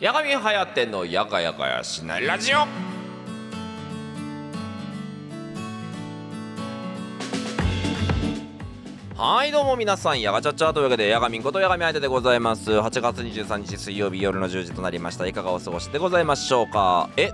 八神はやてのやかやかやしないラジオ。はいどうも皆さんやがちゃちゃというわけでやがみんことやがみあいてでございます。8月23日水曜日夜の10時となりましたいかがお過ごしでございましょうかえ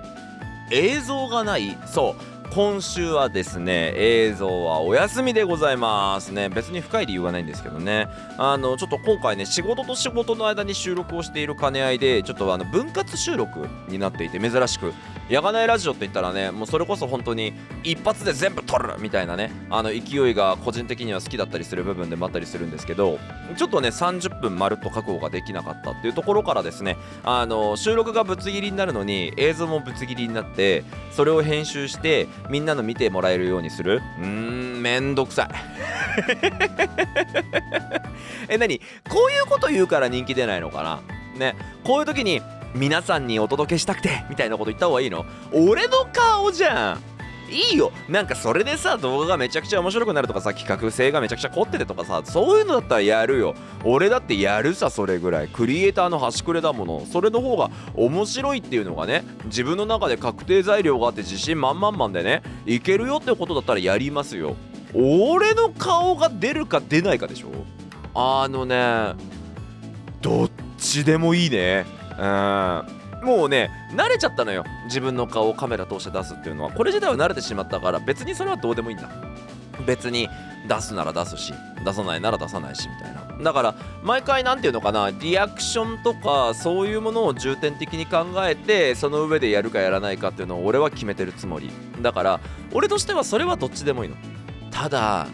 映像がないそう今週はですね映像はお休みでございますね。別に深い理由はないんですけどね。あのちょっと今回ね仕事と仕事の間に収録をしている兼ね合いでちょっとあの分割収録になっていて珍しく。やがないラジオって言ったらねもうそれこそ本当に一発で全部撮るみたいなねあの勢いが個人的には好きだったりする部分でもあったりするんですけどちょっとね30分まるっと確保ができなかったっていうところからですねあの収録がぶつ切りになるのに映像もぶつ切りになってそれを編集してみんなの見てもらえるようにする？うーんめんどくさい。え何？こういうこと言うから人気出ないのかな？ねこういう時に皆さんにお届けしたくてみたいなこと言った方がいいの？俺の顔じゃん。いいよ。なんかそれでさ動画がめちゃくちゃ面白くなるとかさ企画性がめちゃくちゃ凝っててとかさそういうのだったらやるよ。俺だってやるさそれぐらい。クリエイターの端くれだもの。それの方が面白いっていうのがね自分の中で確定材料があって自信満々んでねいけるよってことだったらやりますよ。俺の顔が出るか出ないかでしょ。あのねどっちでもいいね。うん。もうね慣れちゃったのよ。自分の顔をカメラ通して出すっていうのは。これ自体は慣れてしまったから別にそれはどうでもいいんだ。別に出すなら出すし出さないなら出さないしみたいな。だから毎回何て言うのかなリアクションとかそういうものを重点的に考えてその上でやるかやらないかっていうのを俺は決めてるつもり。だから俺としてはそれはどっちでもいいの。ただ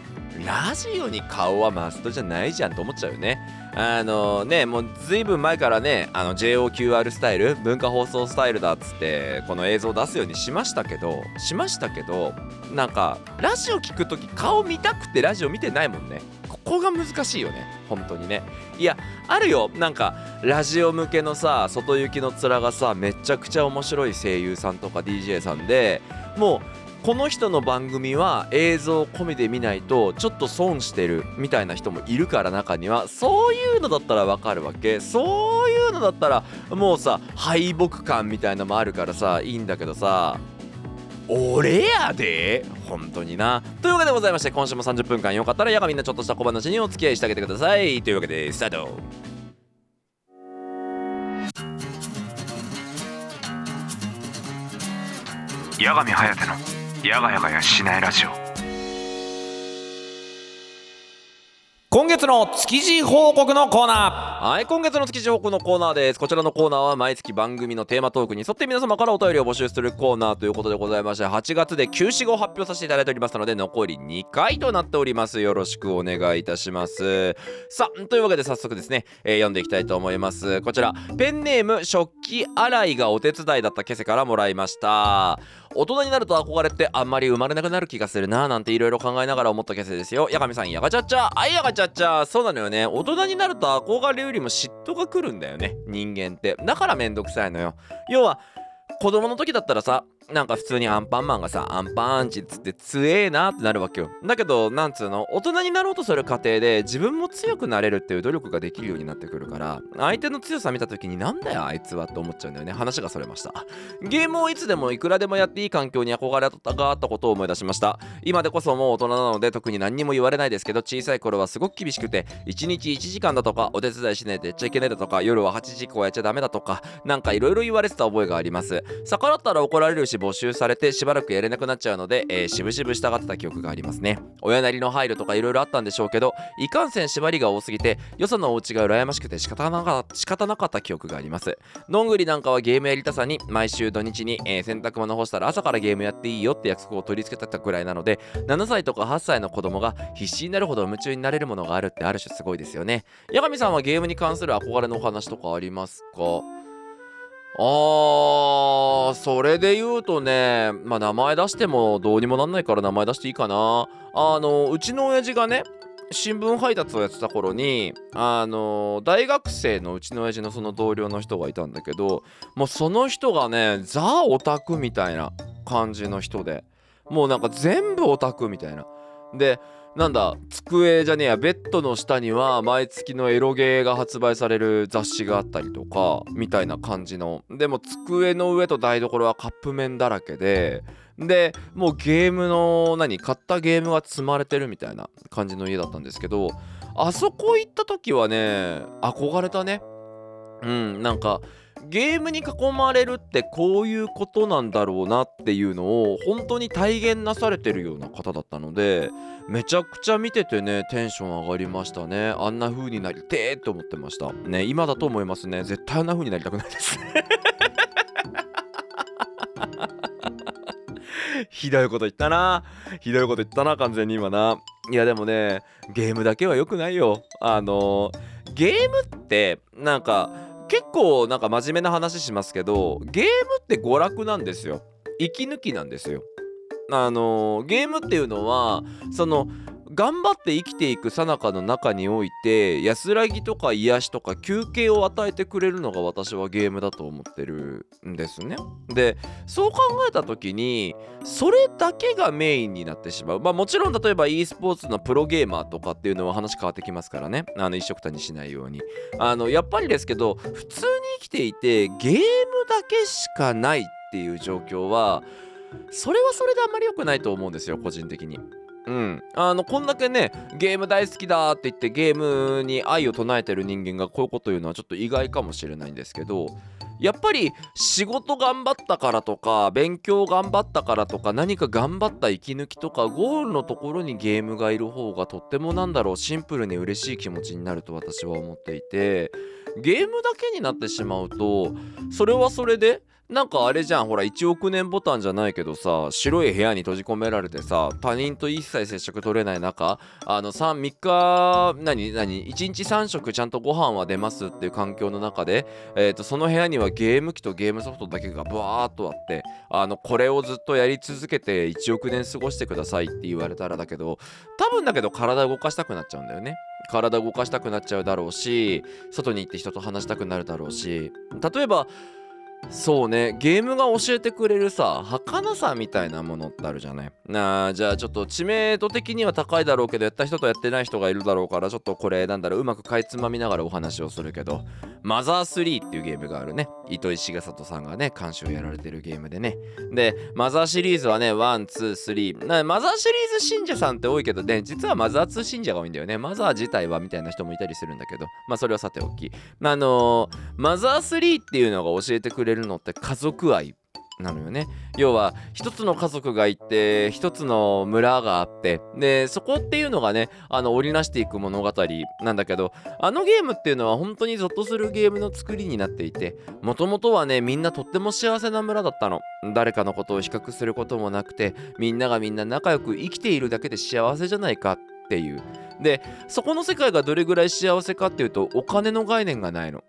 ラジオに顔はマストじゃないじゃんと思っちゃうよね。あのねもうずいぶん前からねあの JOQR スタイル文化放送スタイルだっつってこの映像を出すようにしましたけどしましたけどなんかラジオ聞く時顔見たくてラジオ見てないもんね。ここが難しいよね。本当にね。いやあるよ。なんかラジオ向けのさ外行きの面がさめちゃくちゃ面白い声優さんとか DJ さんでもうこの人の番組は映像込みで見ないとちょっと損してるみたいな人もいるから中にはそういうのだったらわかるわけ。そういうのだったらもうさ敗北感みたいのもあるからさいいんだけどさ。俺やで？本当にな。というわけでございまして今週も30分間よかったらやがみんなちょっとした小話にお付き合いしてあげてください。というわけでスタート。八神颯のやがやがやしないラジオ。今月の築地報告のコーナー。はい今月の築地報告のコーナーです。こちらのコーナーは毎月番組のテーマトークに沿って皆様からお便りを募集するコーナーということでございまして8月で休止後発表させていただいておりますので残り2回となっております。よろしくお願いいたします。さあというわけで早速ですね、えー、読んでいきたいと思います。こちらペンネーム食器洗いがお手伝いだったケセからもらいました大人になると憧れってあんまり生まれなくなる気がするななんていろいろ考えながら思ったケセですよ。やかみさん、やがちゃっちゃ、あいやがちゃっちゃ、そうなのよね。大人になると憧れよりも嫉妬が来るんだよね。人間って。だからめんどくさいのよ。要は、子供の時だったらさ、なんか普通にアンパンマンがさ、アンパンチっつって強えなってなるわけよ。だけど、なんつうの、大人になろうとする過程で自分も強くなれるっていう努力ができるようになってくるから、相手の強さ見た時になんだよあいつはって思っちゃうんだよね。話がそれました。ゲームをいつでもいくらでもやっていい環境に憧れがあったことを思い出しました。今でこそもう大人なので特に何にも言われないですけど、小さい頃はすごく厳しくて、1日1時間だとか、お手伝いしないとやっちゃいけないだとか、夜は8時以降やっちゃダメだとか、なんかいろいろ言われてた覚えがあります。逆らったら怒られるし募集されてしばらくやれなくなっちゃうので、えー、しぶしぶ従ってた記憶がありますね。親なりの配慮とか色々あったんでしょうけどいかんせん縛りが多すぎてよそのお家が羨ましくて仕方なか仕方なかった記憶があります。どんぐりなんかはゲームやりたさに毎週土日に、えー、洗濯物干したら朝からゲームやっていいよって約束を取り付けてたくらいなので7歳とか8歳の子供が必死になるほど夢中になれるものがあるってある種すごいですよね。八神さんはゲームに関する憧れのお話とかありますか？あー、それで言うとね、まあ名前出してもどうにもなんないから名前出していいかな。あの、うちの親父がね、新聞配達をやってた頃にあの大学生のうちの親父のその同僚の人がいたんだけどもうその人がねザ・オタクみたいな感じの人でもうなんか全部オタクみたいなでなんだ机じゃねえやベッドの下には毎月のエロゲーが発売される雑誌があったりとかみたいな感じの。でも机の上と台所はカップ麺だらけででもうゲームの何買ったゲームが積まれてるみたいな感じの家だったんですけどあそこ行った時はね憧れたね。うんなんかゲームに囲まれるってこういうことなんだろうなっていうのを本当に体現なされてるような方だったのでめちゃくちゃ見ててねテンション上がりましたね。あんな風になりてーって思ってました。ね今だと思いますね。絶対あんな風になりたくないです。ひどいこと言ったな。ひどいこと言ったな完全に今な。いやでもねゲームだけは良くないよ。あのゲームってなんか結構なんか真面目な話しますけどゲームって娯楽なんですよ。息抜きなんですよ。あのゲームっていうのはその頑張って生きていく最中の中において安らぎとか癒しとか休憩を与えてくれるのが私はゲームだと思ってるんですね。でそう考えた時にそれだけがメインになってしまうまあもちろん例えば e スポーツのプロゲーマーとかっていうのは話変わってきますからねあの一緒くたにしないようにあのやっぱりですけど普通に生きていてゲームだけしかないっていう状況はそれはそれであんまり良くないと思うんですよ個人的に。うん、あのこんだけねゲーム大好きだって言ってゲームに愛を唱えてる人間がこういうこと言うのはちょっと意外かもしれないんですけどやっぱり仕事頑張ったからとか勉強頑張ったからとか何か頑張った息抜きとかゴールのところにゲームがいる方がとってもなんだろうシンプルに嬉しい気持ちになると私は思っていてゲームだけになってしまうとそれはそれでなんかあれじゃんほら1億年ボタンじゃないけどさ白い部屋に閉じ込められてさ他人と一切接触取れない中あの 3, 3日何何1日3食ちゃんとご飯は出ますっていう環境の中で、えー、とその部屋にはゲーム機とゲームソフトだけがブワーっとあってあのこれをずっとやり続けて1億年過ごしてくださいって言われたらだけど多分だけど体動かしたくなっちゃうんだよね。体動かしたくなっちゃうだろうし外に行って人と話したくなるだろうし例えばそうね。ゲームが教えてくれるさ儚さみたいなものってあるじゃない？なあじゃあちょっと知名度的には高いだろうけどやった人とやってない人がいるだろうからちょっとこれなんだろううまくかいつまみながらお話をするけど。マザー3っていうゲームがあるね。糸井重里さんがね監修やられてるゲームでね。でマザーシリーズはね123マザーシリーズ信者さんって多いけどね実はマザー2信者が多いんだよね。マザー自体はみたいな人もいたりするんだけど。まあそれはさておき。あのー、マザー3っていうのが教えてくれるのって家族愛。なのよね。要は一つの家族がいて一つの村があってでそこっていうのがねあの織りなしていく物語なんだけどあのゲームっていうのは本当にゾッとするゲームの作りになっていてもともとはねみんなとっても幸せな村だったの。誰かのことを比較することもなくてみんながみんな仲良く生きているだけで幸せじゃないかっていう。でそこの世界がどれぐらい幸せかっていうとお金の概念がないの。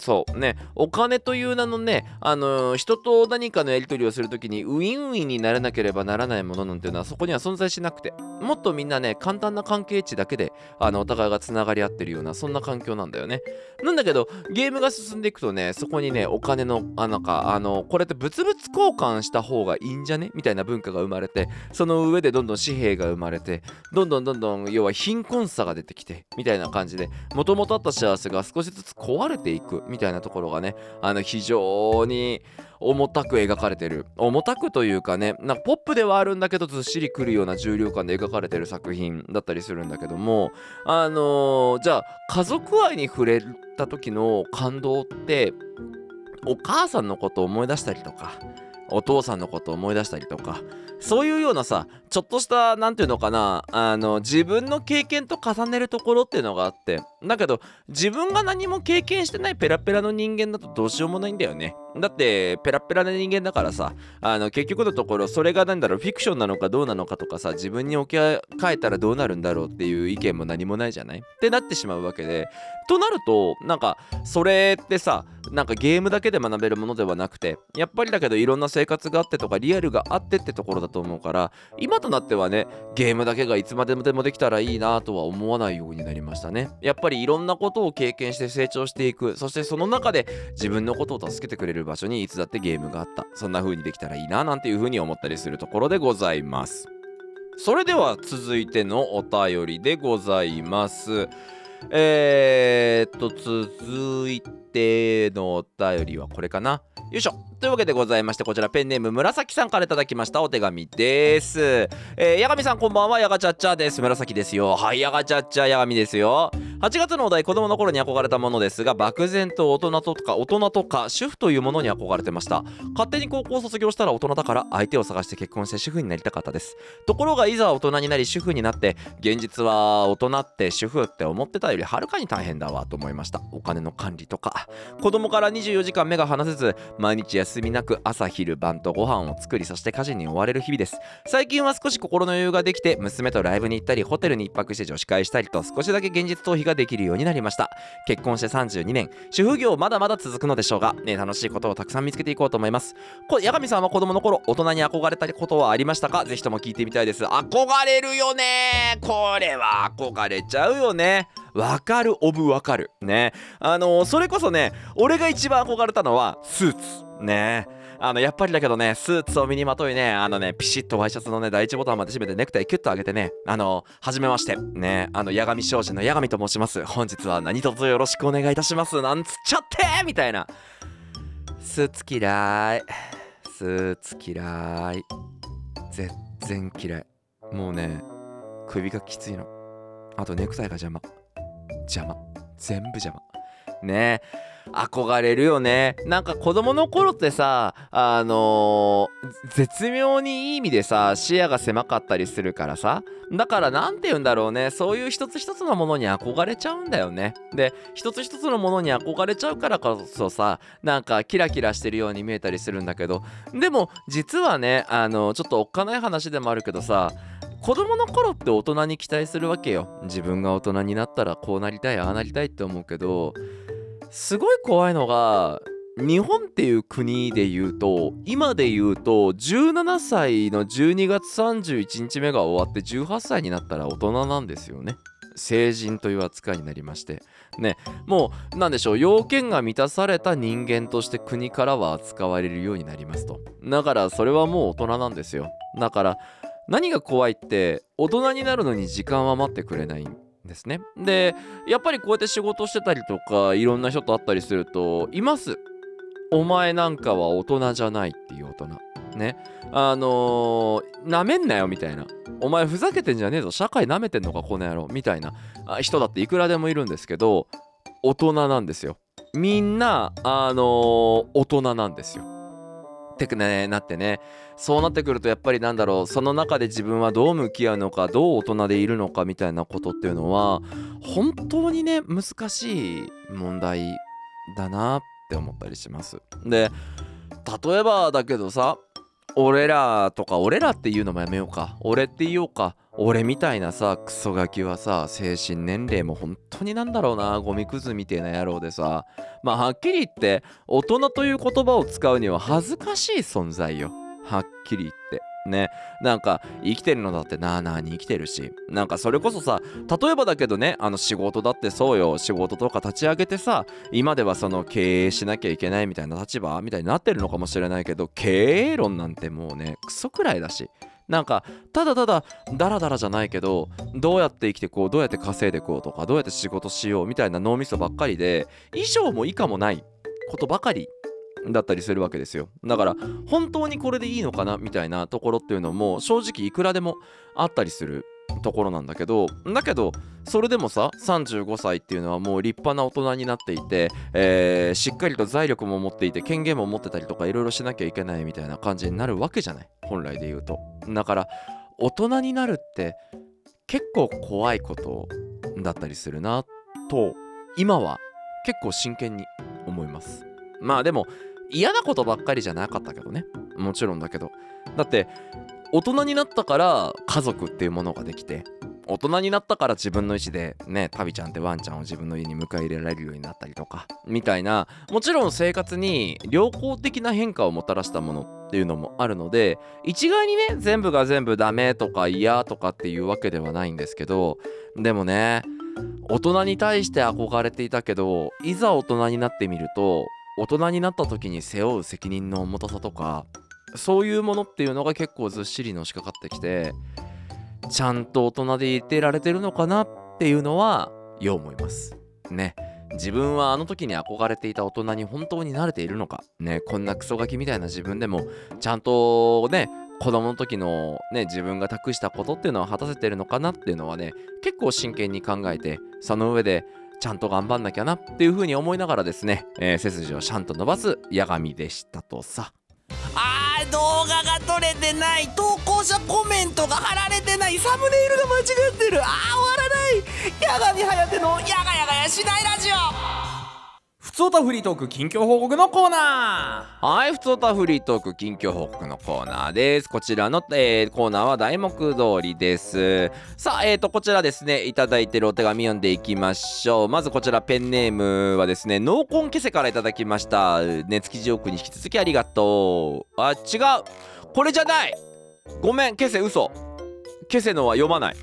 そう。ね。お金という名のねあのー、人と何かのやり取りをするときにウィンウィンにならなければならないものなんていうのはそこには存在しなくて。もっとみんなね簡単な関係値だけであのお互いがつながり合ってるようなそんな環境なんだよね。なんだけどゲームが進んでいくとねそこにねお金のあなんかあのこれって物々交換した方がいいんじゃね？みたいな文化が生まれてその上でどんどん紙幣が生まれてどんどんどんどん要は貧困さが出てきてみたいな感じでもともとあった幸せが少しずつ壊れていく。みたいなところがねあの非常に重たく描かれてる。重たくというかねなんかポップではあるんだけどずっしりくるような重量感で描かれてる作品だったりするんだけどもあのー、じゃあ家族愛に触れた時の感動ってお母さんのことを思い出したりとかお父さんのことを思い出したりとかそういうようなさちょっとした何て言うのかなあの自分の経験と重ねるところっていうのがあってだけど自分が何も経験してないペラペラの人間だとどうしようもないんだよね。だってペラペラな人間だからさあの結局のところそれが何だろうフィクションなのかどうなのかとかさ自分に置き換えたらどうなるんだろうっていう意見も何もないじゃない？ってなってしまうわけでとなるとなんかそれってさなんかゲームだけで学べるものではなくてやっぱりだけどいろんな生活があってとかリアルがあってってところだと思うから今となってはねゲームだけがいつまでもできたらいいなとは思わないようになりましたね。やっぱりいろんなことを経験して成長していく。そしてその中で自分のことを助けてくれる場所にいつだってゲームがあった。そんな風にできたらいいななんていう風に思ったりするところでございます。それでは続いてのお便りでございます。えー、っと続いてのお便りはこれかな。よいしょ。というわけでございましてこちらペンネーム紫さんからいただきましたお手紙です。えー、八神さんこんばんは。やがちゃっちゃです。紫ですよ。はいやがちゃっちゃやがみですよ。8月のお題子供の頃に憧れたものですが漠然と大人とか大人とか主婦というものに憧れてました。勝手に高校卒業したら大人だから相手を探して結婚して主婦になりたかったです。ところがいざ大人になり主婦になって現実は大人って主婦って思ってたよりはるかに大変だわと思いました。お金の管理とか。子供から24時間目が離せず毎日休みなく朝昼晩とご飯を作りそして家事に追われる日々です。最近は少し心の余裕ができて娘とライブに行ったりホテルに一泊して女子会したりと少しだけ現実逃避ができるようになりました。結婚して32年主婦業まだまだ続くのでしょうがね楽しいことをたくさん見つけていこうと思います。こ八神さんは子供の頃大人に憧れたことはありましたか？ぜひとも聞いてみたいです。憧れるよね。これは憧れちゃうよね。わかるオブわかる。ね。あのーそれこそね俺が一番憧れたのはスーツ。ね。あのやっぱりだけどねスーツを身にまといねあのねピシッとワイシャツのね第一ボタンまで締めてネクタイキュッと上げてねあのはじめまして。ねあの八神商事の八神と申します。本日は何卒よろしくお願いいたします。なんつっちゃってみたいな。スーツ嫌い。スーツ嫌い。全然嫌い。もうね首がきついの。あとネクタイが邪魔。邪魔。全部邪魔。ね。憧れるよね。なんか子供の頃ってさあのー絶妙にいい意味でさ視野が狭かったりするからさ。だから何て言うんだろうね。そういう一つ一つのものに憧れちゃうんだよね。で一つ一つのものに憧れちゃうからこそさなんかキラキラしてるように見えたりするんだけど。でも実はねあのちょっとおっかない話でもあるけどさ子供の頃って大人に期待するわけよ。自分が大人になったらこうなりたいああなりたいって思うけどすごい怖いのが日本っていう国で言うと今で言うと17歳の12月31日目が終わって18歳になったら大人なんですよね。成人という扱いになりまして。ねもうなんでしょう要件が満たされた人間として国からは扱われるようになりますと。だからそれはもう大人なんですよ。だから何が怖いって大人になるのに時間は待ってくれない。ですね。でやっぱりこうやって仕事してたりとかいろんな人と会ったりするといます。お前なんかは大人じゃないっていう大人。ね。あのー、なめんなよみたいな。お前ふざけてんじゃねえぞ。社会なめてんのかこの野郎。みたいな。人だっていくらでもいるんですけど大人なんですよ。みんなあのー大人なんですよ。ってくねなってね。そうなってくるとやっぱりなんだろうその中で自分はどう向き合うのかどう大人でいるのかみたいなことっていうのは本当にね難しい問題だなって思ったりします。で例えばだけどさ俺らとか俺らっていうのもやめようか。俺って言おうか。俺みたいなさクソガキはさ精神年齢も本当になんだろうな。ゴミくずみてえな野郎でさ。まあはっきり言って大人という言葉を使うには恥ずかしい存在よ。はっきり言って。ね。なんか生きてるのだってなあなあに生きてるし。なんかそれこそさ例えばだけどねあの仕事だってそうよ。仕事とか立ち上げてさ今ではその経営しなきゃいけないみたいな立場みたいになってるのかもしれないけど経営論なんてもうねクソくらいだし。なんかただただダラダラじゃないけどどうやって生きてこうどうやって稼いでこうとかどうやって仕事しようみたいな脳みそばっかりで以上も以下もないことばかりだったりするわけですよ。だから本当にこれでいいのかなみたいなところっていうのも正直いくらでもあったりするところなんだけどだけどそれでもさ35歳っていうのはもう立派な大人になっていて、えーしっかりと財力も持っていて権限も持ってたりとかいろいろしなきゃいけないみたいな感じになるわけじゃない？本来で言うと。だから大人になるって結構怖いことだったりするなと今は結構真剣に思います。まあでも嫌なことばっかりじゃなかったけどね。もちろんだけど。だって大人になったから家族っていうものができて大人になったから自分の意思でねタビちゃんってワンちゃんを自分の家に迎え入れられるようになったりとかみたいなもちろん生活に良好的な変化をもたらしたものっていうのもあるので一概にね全部が全部ダメとか嫌とかっていうわけではないんですけどでもね大人に対して憧れていたけどいざ大人になってみると大人になった時に背負う責任の重たさとかそういうものっていうのが結構ずっしりのしかかってきてちゃんと大人でいてられてるのかなっていうのはよう思います。ね。自分はあの時に憧れていた大人に本当に慣れているのか。ね。こんなクソガキみたいな自分でもちゃんとね子供の時のね自分が託したことっていうのは果たせてるのかなっていうのはね結構真剣に考えてその上でちゃんと頑張んなきゃなっていう風に思いながらですね、えー背筋をちゃんと伸ばす八神でしたとさ。あー動画が撮れてない投稿者コメントが貼られてない。サムネイルが間違ってる。あー終わらない。八神颯のやがやがやしないラジオ。つおたフリートーク近況報告のコーナーはい、ふつおたフリートーク近況報告のコーナーです。こちらの、えーコーナーは題目通りです。さあ、えーと、こちらですね、いただいてるお手紙読んでいきましょう。まずこちらペンネームはですね、濃紺ケセからいただきました。熱気ジョークに引き続きありがとう。あ、違うこれじゃないごめん、ケセ嘘。ケセのは読まない。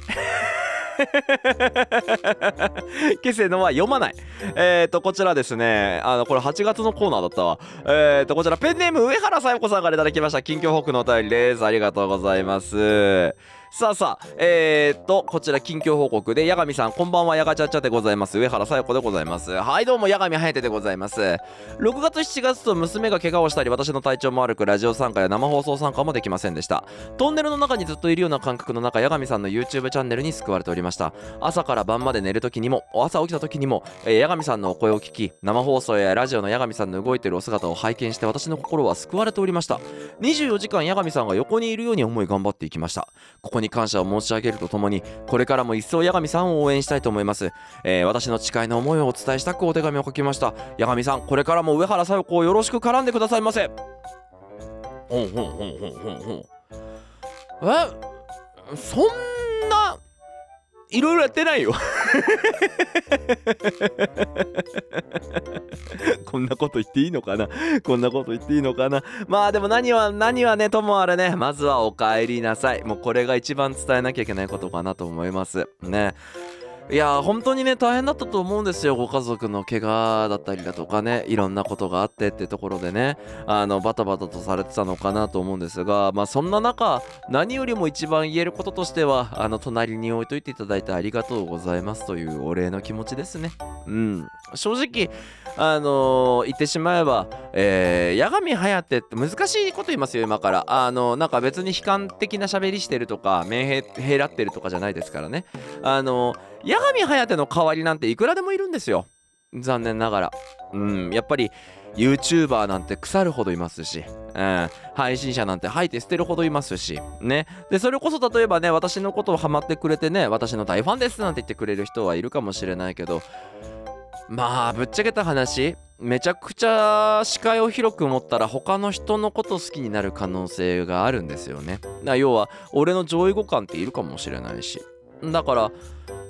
ケセのは読まない。えーと、こちらですね、あの、これ8月のコーナーだったわ。えーと、こちらペンネーム上原さよこさんからいただきました近況報告のお便りです。ありがとうございます。さあさあ、えーと、こちら近況報告で、八神さん、こんばんは、やがちゃっちゃでございます。上原さよ子でございます。はい、どうも、八神颯でございます。6月、7月と娘が怪我をしたり、私の体調も悪く、ラジオ参加や生放送参加もできませんでした。トンネルの中にずっといるような感覚の中、八神さんの YouTube チャンネルに救われておりました。朝から晩まで寝る時にも朝起きた時にも、えー、八神さんのお声を聞き生放送やラジオの八神さんの動いているお姿を拝見して私の心は救われておりました24時間八神さんが横にいるように思い頑張っていきましたここに感謝を申し上げるとともにこれからも一層八神さんを応援したいと思います、えー私の誓いの思いをお伝えしたくお手紙を書きました。八神さんこれからも上原さよ子をよろしく絡んでくださいませ。ほんほんほんほんほんほん。え？そんないろいろやってないよ。こんなこと言っていいのかな？こんなこと言っていいのかな？まあでも何は何はねともあれねまずはお帰りなさい。もうこれが一番伝えなきゃいけないことかなと思います。ね。いやー本当にね大変だったと思うんですよ。ご家族の怪我だったりだとかねいろんなことがあってってところでねあのバタバタとされてたのかなと思うんですがまあそんな中何よりも一番言えることとしてはあの隣に置いといていただいてありがとうございますというお礼の気持ちですね。うん。正直あのー言ってしまえば、えー、八神颯って難しいこと言いますよ今から。あのなんか別に悲観的な喋りしてるとか面へへらってるとかじゃないですからね。あの八神颯の代わりなんていくらでもいるんですよ。残念ながら。うんやっぱり YouTuber なんて腐るほどいますし、うん、配信者なんて吐いて捨てるほどいますし。ね。でそれこそ例えばね私のことをハマってくれてね私の大ファンですなんて言ってくれる人はいるかもしれないけど。まあぶっちゃけた話めちゃくちゃ視界を広く持ったら他の人のこと好きになる可能性があるんですよね。だ要は俺の上位互換っているかもしれないし。だから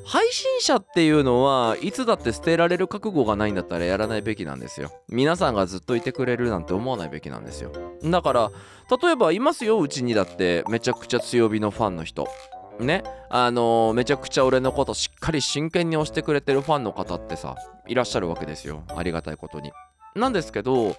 配信者っていうのはいつだって捨てられる覚悟がないんだったらやらないべきなんですよ。皆さんがずっといてくれるなんて思わないべきなんですよ。だから例えばいますようちにだってめちゃくちゃ強火のファンの人。ね。あのーめちゃくちゃ俺のことしっかり真剣に推してくれてるファンの方ってさいらっしゃるわけですよ。ありがたいことに。なんですけど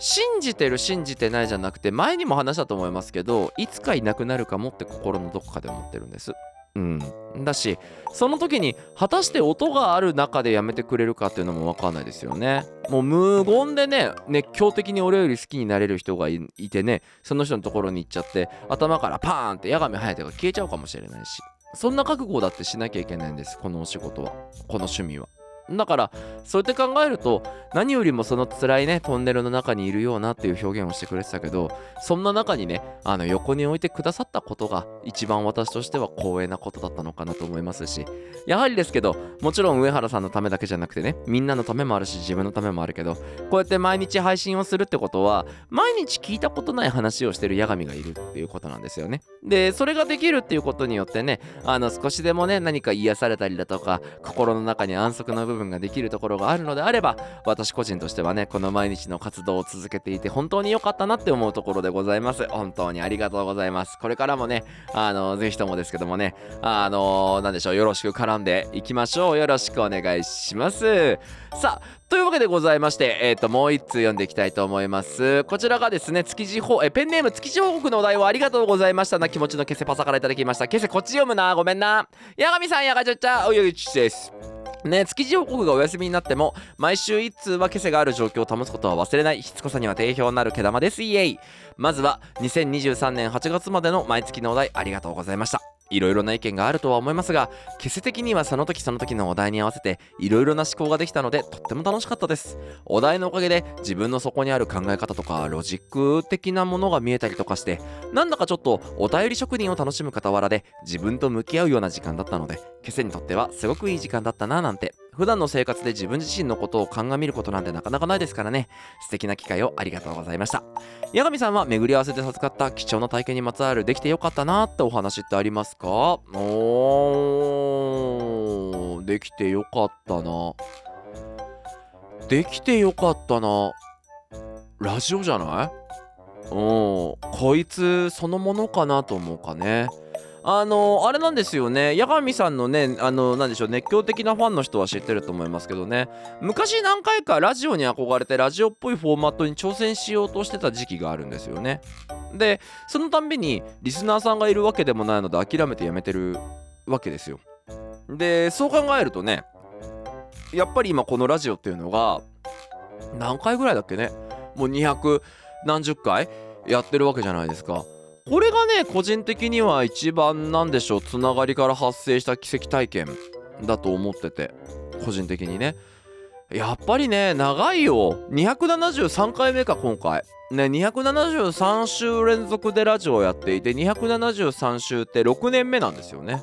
信じてる信じてないじゃなくて前にも話したと思いますけどいつかいなくなるかもって心のどこかで思ってるんです。うん。だしその時に果たして音がある中でやめてくれるかっていうのも分かんないですよね。もう無言でね熱狂的に俺より好きになれる人がいてねその人のところに行っちゃって頭からパーンって八神颯が消えちゃうかもしれないし。そんな覚悟だってしなきゃいけないんですこのお仕事は。この趣味は。だからそうやって考えると何よりもその辛いねトンネルの中にいるようなっていう表現をしてくれてたけどそんな中にねあの横に置いてくださったことが一番私としては光栄なことだったのかなと思いますしやはりですけどもちろん上原さんのためだけじゃなくてねみんなのためもあるし自分のためもあるけどこうやって毎日配信をするってことは毎日聞いたことない話をしてる八神がいるっていうことなんですよね。でそれができるっていうことによってねあの少しでもね何か癒されたりだとか心の中に安息の部分部分ができるところがあるのであれば私個人としてはねこの毎日の活動を続けていて本当に良かったなって思うところでございます本当にありがとうございますこれからもねあのぜひともですけどもねあのなんでしょうよろしく絡んでいきましょうよろしくお願いしますさあというわけでございまして、えっ、と、もう一通読んでいきたいと思います。こちらがですね、築地報、え、ペンネーム築地報告のお題をありがとうございましたな気持ちのケセパサからいただきました。ケセこっち読むな、ごめんな。八神さん、やがちゃっちゃ、およいちです。ね、築地報告がお休みになっても毎週一通は消せがある状況を保つことは忘れない。しつこさには定評のある毛玉です。イエイ。まずは2023年8月までの毎月のお題ありがとうございました。いろいろな意見があるとは思いますが消せ的にはその時その時のお題に合わせていろいろな思考ができたのでとっても楽しかったです。お題のおかげで自分の底にある考え方とかロジック的なものが見えたりとかしてなんだかちょっとお便り職人を楽しむ傍らで自分と向き合うような時間だったのでケセにとってはすごくいい時間だったななんて普段の生活で自分自身のことを鑑みることなんてなかなかないですからね。素敵な機会をありがとうございました。八神さんは巡り合わせで授かった貴重な体験にまつわるできてよかったなってお話ってありますか？おー。できてよかったな。できてよかったな。ラジオじゃない？うんこいつそのものかなと思うかね。あのあれなんですよね。八神さんのねあのなんでしょう熱狂的なファンの人は知ってると思いますけどね。昔何回かラジオに憧れてラジオっぽいフォーマットに挑戦しようとしてた時期があるんですよね。でそのたんびにリスナーさんがいるわけでもないので諦めてやめてるわけですよ。でそう考えるとねやっぱり今このラジオっていうのが何回ぐらいだっけね？もう200何十回やってるわけじゃないですか。これがね個人的には一番なんでしょうつながりから発生した奇跡体験だと思ってて個人的にね。やっぱりね長いよ。273回目か今回。ね273週連続でラジオをやっていて273週って6年目なんですよね。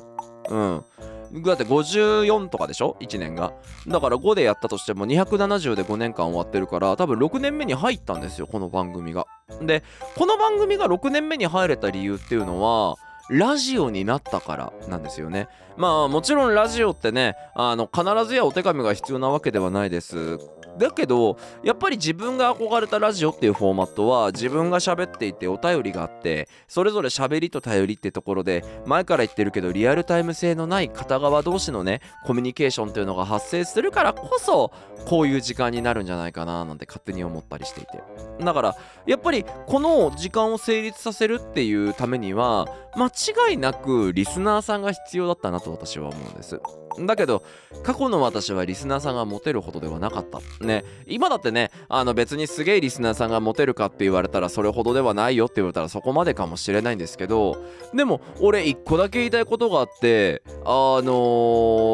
うん。だって54とかでしょ？1年が。だから5でやったとしても270で5年間終わってるから多分6年目に入ったんですよこの番組が。でこの番組が6年目に入れた理由っていうのはラジオになったからなんですよね。まあもちろんラジオってねあの必ずやお手紙が必要なわけではないです。だけどやっぱり自分が憧れたラジオっていうフォーマットは自分が喋っていてお便りがあってそれぞれ喋りと頼りってところで前から言ってるけどリアルタイム性のない片側同士のねコミュニケーションっていうのが発生するからこそこういう時間になるんじゃないかななんて勝手に思ったりしていて。だからやっぱりこの時間を成立させるっていうためには間違いなくリスナーさんが必要だったなと私は思うんです。だけど過去の私はリスナーさんがモテるほどではなかった。ね今だってねあの別にすげえリスナーさんがモテるかって言われたらそれほどではないよって言われたらそこまでかもしれないんですけどでも俺一個だけ言いたいことがあってあの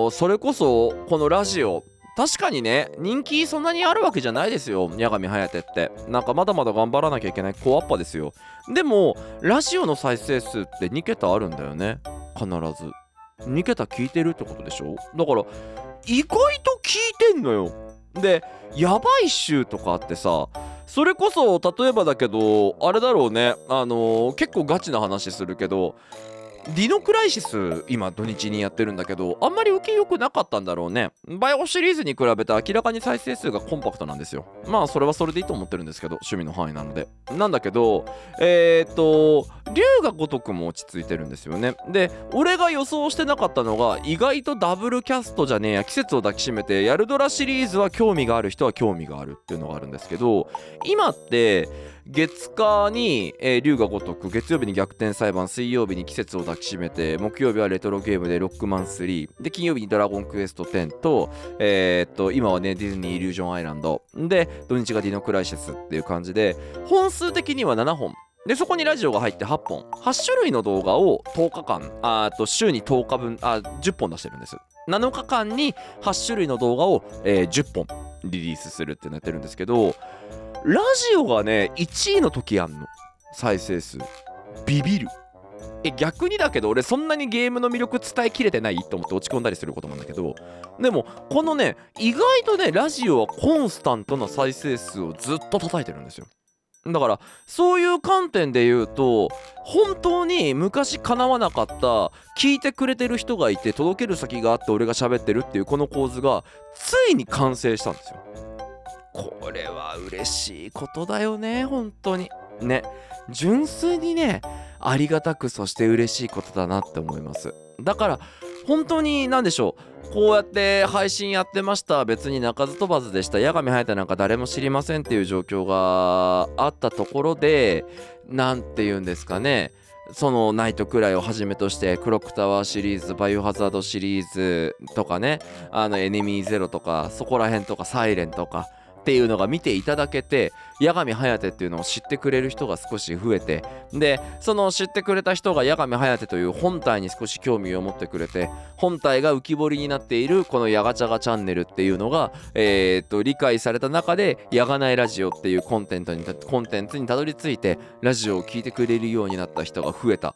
ーそれこそこのラジオ確かにね人気そんなにあるわけじゃないですよ八神颯って。なんかまだまだ頑張らなきゃいけない高アッパですよ。でもラジオの再生数って2桁あるんだよね。必ず。2桁聞いてるってことでしょ？だから意外と聞いてんのよ。でやばい週とかあってさそれこそ例えばだけどあれだろうね。あのー結構ガチな話するけどディノクライシス今土日にやってるんだけどあんまり受け良くなかったんだろうね。バイオシリーズに比べて明らかに再生数がコンパクトなんですよ。まあそれはそれでいいと思ってるんですけど趣味の範囲なので。なんだけどえー、っと龍が如くも落ち着いてるんですよね。で俺が予想してなかったのが意外とダブルキャストじゃねえや季節を抱きしめてヤルドラシリーズは興味がある人は興味があるっていうのがあるんですけど今って月火に、えー、龍が如く月曜日に逆転裁判水曜日に季節を抱きしめて木曜日はレトロゲームでロックマン3で金曜日にドラゴンクエスト10とえーっと今はねディズニーイリュージョンアイランド。で土日がディノクライシスっていう感じで本数的には7本。でそこにラジオが入って8本。8種類の動画を10日間あと週に10日分あ10本出してるんです。7日間に8種類の動画を、えー10本リリースするってなってるんですけどラジオがね1位の時あんの。再生数。ビビる。え逆にだけど俺そんなにゲームの魅力伝えきれてないと思って落ち込んだりすることなんだけどでもこのね意外とねラジオはコンスタントな再生数をずっと叩いてるんですよ。だからそういう観点で言うと本当に昔叶わなかった聞いてくれてる人がいて届ける先があって俺が喋ってるっていうこの構図がついに完成したんですよ。これは嬉しいことだよね本当に。ね。純粋にねありがたくそして嬉しいことだなって思います。だから本当に何でしょう。こうやって配信やってました別に鳴かず飛ばずでした。八神隼太なんか誰も知りませんっていう状況があったところで何て言うんですかね。そのナイトくらいをはじめとしてクロックタワーシリーズバイオハザードシリーズとかね。あのエネミーゼロとかそこら辺とかサイレンとかっていうのが見ていただけて八神颯っていうのを知ってくれる人が少し増えてでその知ってくれた人が八神颯という本体に少し興味を持ってくれて本体が浮き彫りになっているこの「ヤガチャガチャンネル」っていうのが、えー、っと理解された中で「やがないラジオ」っていうコンテンツにコンテンツにたどり着いてラジオを聴いてくれるようになった人が増えた。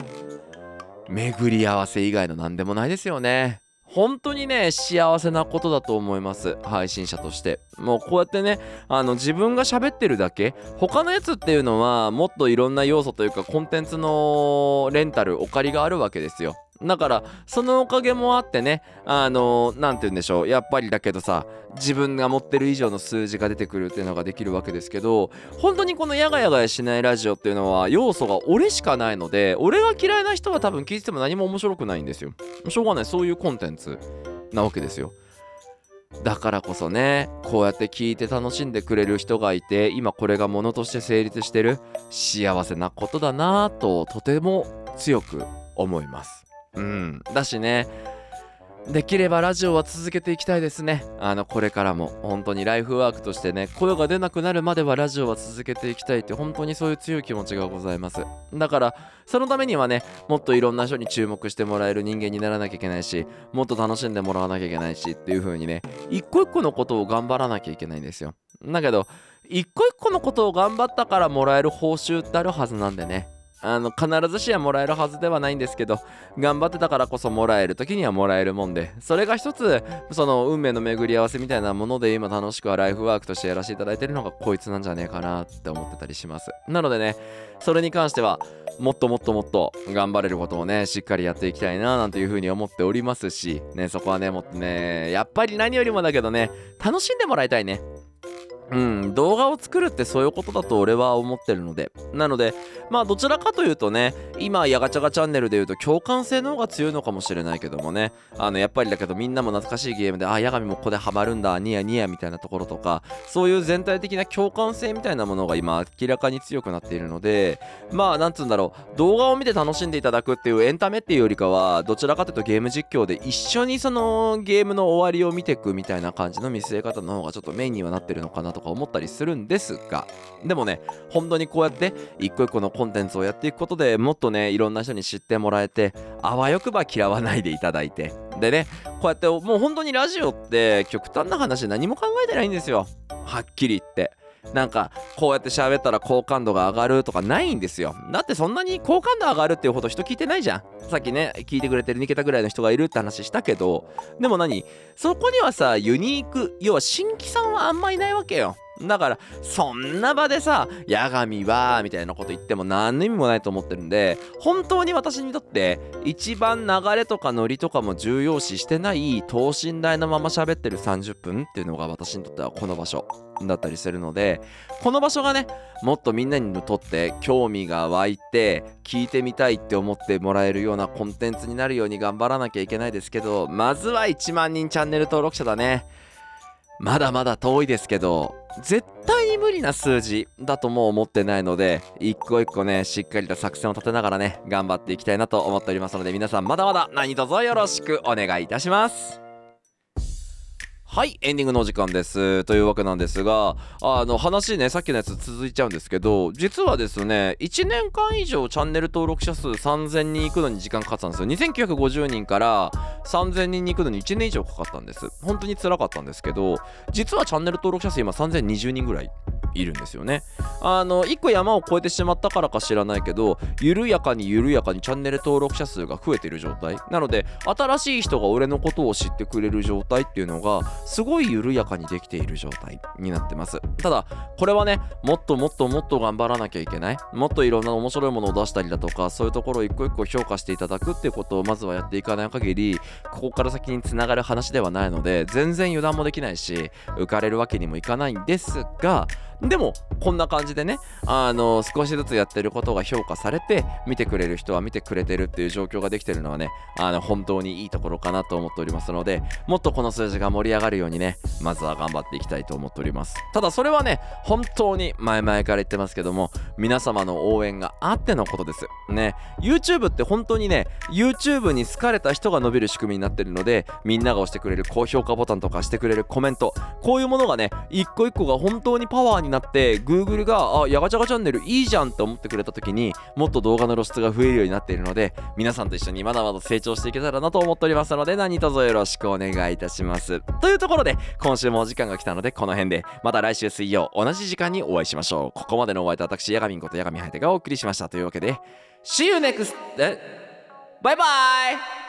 巡り合わせ以外の何でもないですよね。本当にね幸せなことだと思います。配信者として。もうこうやってねあの自分が喋ってるだけ他のやつっていうのはもっといろんな要素というかコンテンツのレンタルお借りがあるわけですよ。だからそのおかげもあってねあの何て言うんでしょうやっぱりだけどさ自分が持ってる以上の数字が出てくるっていうのができるわけですけど本当にこのやがやがやしないラジオっていうのは要素が俺しかないので俺が嫌いな人は多分聞いてても何も面白くないんですよ。しょうがない。そういうコンテンツなわけですよ。だからこそねこうやって聞いて楽しんでくれる人がいて今これがものとして成立してる幸せなことだなぁととても強く思います。うんだしねできればラジオは続けていきたいですね。あの、これからも。本当にライフワークとしてね、声が出なくなるまではラジオは続けていきたいって、本当にそういう強い気持ちがございます。だから、そのためにはね、もっといろんな人に注目してもらえる人間にならなきゃいけないし、もっと楽しんでもらわなきゃいけないしっていう風にね、一個一個のことを頑張らなきゃいけないんですよ。だけど、一個一個のことを頑張ったからもらえる報酬ってあるはずなんでね。あの必ずしはもらえるはずではないんですけど頑張ってたからこそもらえる時にはもらえるもんでそれが一つその運命の巡り合わせみたいなもので今楽しくはライフワークとしてやらせていただいてるのがこいつなんじゃねえかなって思ってたりします。なのでねそれに関してはもっともっともっと頑張れることをねしっかりやっていきたいななんていうふうに思っておりますしねそこはねもっとねやっぱり何よりもだけどね楽しんでもらいたいね。うん、動画を作るってそういうことだと俺は思ってるので。なので、まあどちらかというとね、今、ヤガチャガチャンネルで言うと共感性の方が強いのかもしれないけどもね、あの、やっぱりだけどみんなも懐かしいゲームで、あ、ヤガミもここでハマるんだ、ニヤニヤみたいなところとか、そういう全体的な共感性みたいなものが今明らかに強くなっているので、まあなんつうんだろう、動画を見て楽しんでいただくっていうエンタメっていうよりかは、どちらかというとゲーム実況で一緒にそのゲームの終わりを見ていくみたいな感じの見据え方の方がちょっとメインにはなってるのかなとか思ったりするんですがでもね本当にこうやって一個一個のコンテンツをやっていくことでもっとねいろんな人に知ってもらえてあわよくば嫌わないでいただいてでねこうやってもう本当にラジオって極端な話何も考えてないんですよ。はっきり言って。なんかこうやって喋ったら好感度が上がるとかないんですよ。だってそんなに好感度上がるっていうほど人聞いてないじゃん。さっきね聞いてくれてる2桁ぐらいの人がいるって話したけどでも何？そこにはさユニーク要は新規さんはあんまいないわけよ。だからそんな場でさ「八神は」みたいなこと言っても何の意味もないと思ってるんで本当に私にとって一番流れとかノリとかも重要視してない等身大のまま喋ってる30分っていうのが私にとってはこの場所。だったりするのでこの場所がねもっとみんなにとって興味が湧いて聞いてみたいって思ってもらえるようなコンテンツになるように頑張らなきゃいけないですけどまずは1万人チャンネル登録者だね。まだまだ遠いですけど絶対に無理な数字だともう思ってないので一個一個ねしっかりと作戦を立てながらね頑張っていきたいなと思っておりますので皆さんまだまだ何卒よろしくお願いいたします。はいエンディングのお時間です。というわけなんですがあの話ねさっきのやつ続いちゃうんですけど実はですね1年間以上チャンネル登録者数3000人行くのに時間かかったんですよ。2950人から3000人に行くのに1年以上かかったんです。本当に辛かったんですけど実はチャンネル登録者数今3020人ぐらいいるんですよね。あの1個山を越えてしまったからか知らないけど緩やかに緩やかにチャンネル登録者数が増えている状態。なので新しい人が俺のことを知ってくれる状態っていうのがすごい緩やかにできている状態になってます。ただこれはねもっともっともっと頑張らなきゃいけない。もっといろんな面白いものを出したりだとかそういうところを一個一個評価していただくっていうことをまずはやっていかない限りここから先につながる話ではないので全然油断もできないし浮かれるわけにもいかないんですがでもこんな感じでねあの少しずつやってることが評価されて見てくれる人は見てくれてるっていう状況ができてるのはねあの本当にいいところかなと思っておりますのでもっとこの数字が盛り上がるようにねまずは頑張っていきたいと思っております。ただそれはね本当に前々から言ってますけども皆様の応援があってのことです。ね YouTube って本当にね YouTube に好かれた人が伸びる仕組みになってるのでみんなが押してくれる高評価ボタンとかしてくれるコメントこういうものがね一個一個が本当にパワーになって Google があヤガチャガチャンネルいいじゃんって思ってくれた時にもっと動画の露出が増えるようになっているので皆さんと一緒にまだまだ成長していけたらなと思っておりますので何卒よろしくお願いいたします。というところで今週もお時間が来たのでこの辺でまた来週水曜同じ時間にお会いしましょう。ここまでのお相手私ヤガミンことヤガミハイテがお送りしました。というわけで See you next バイバイ！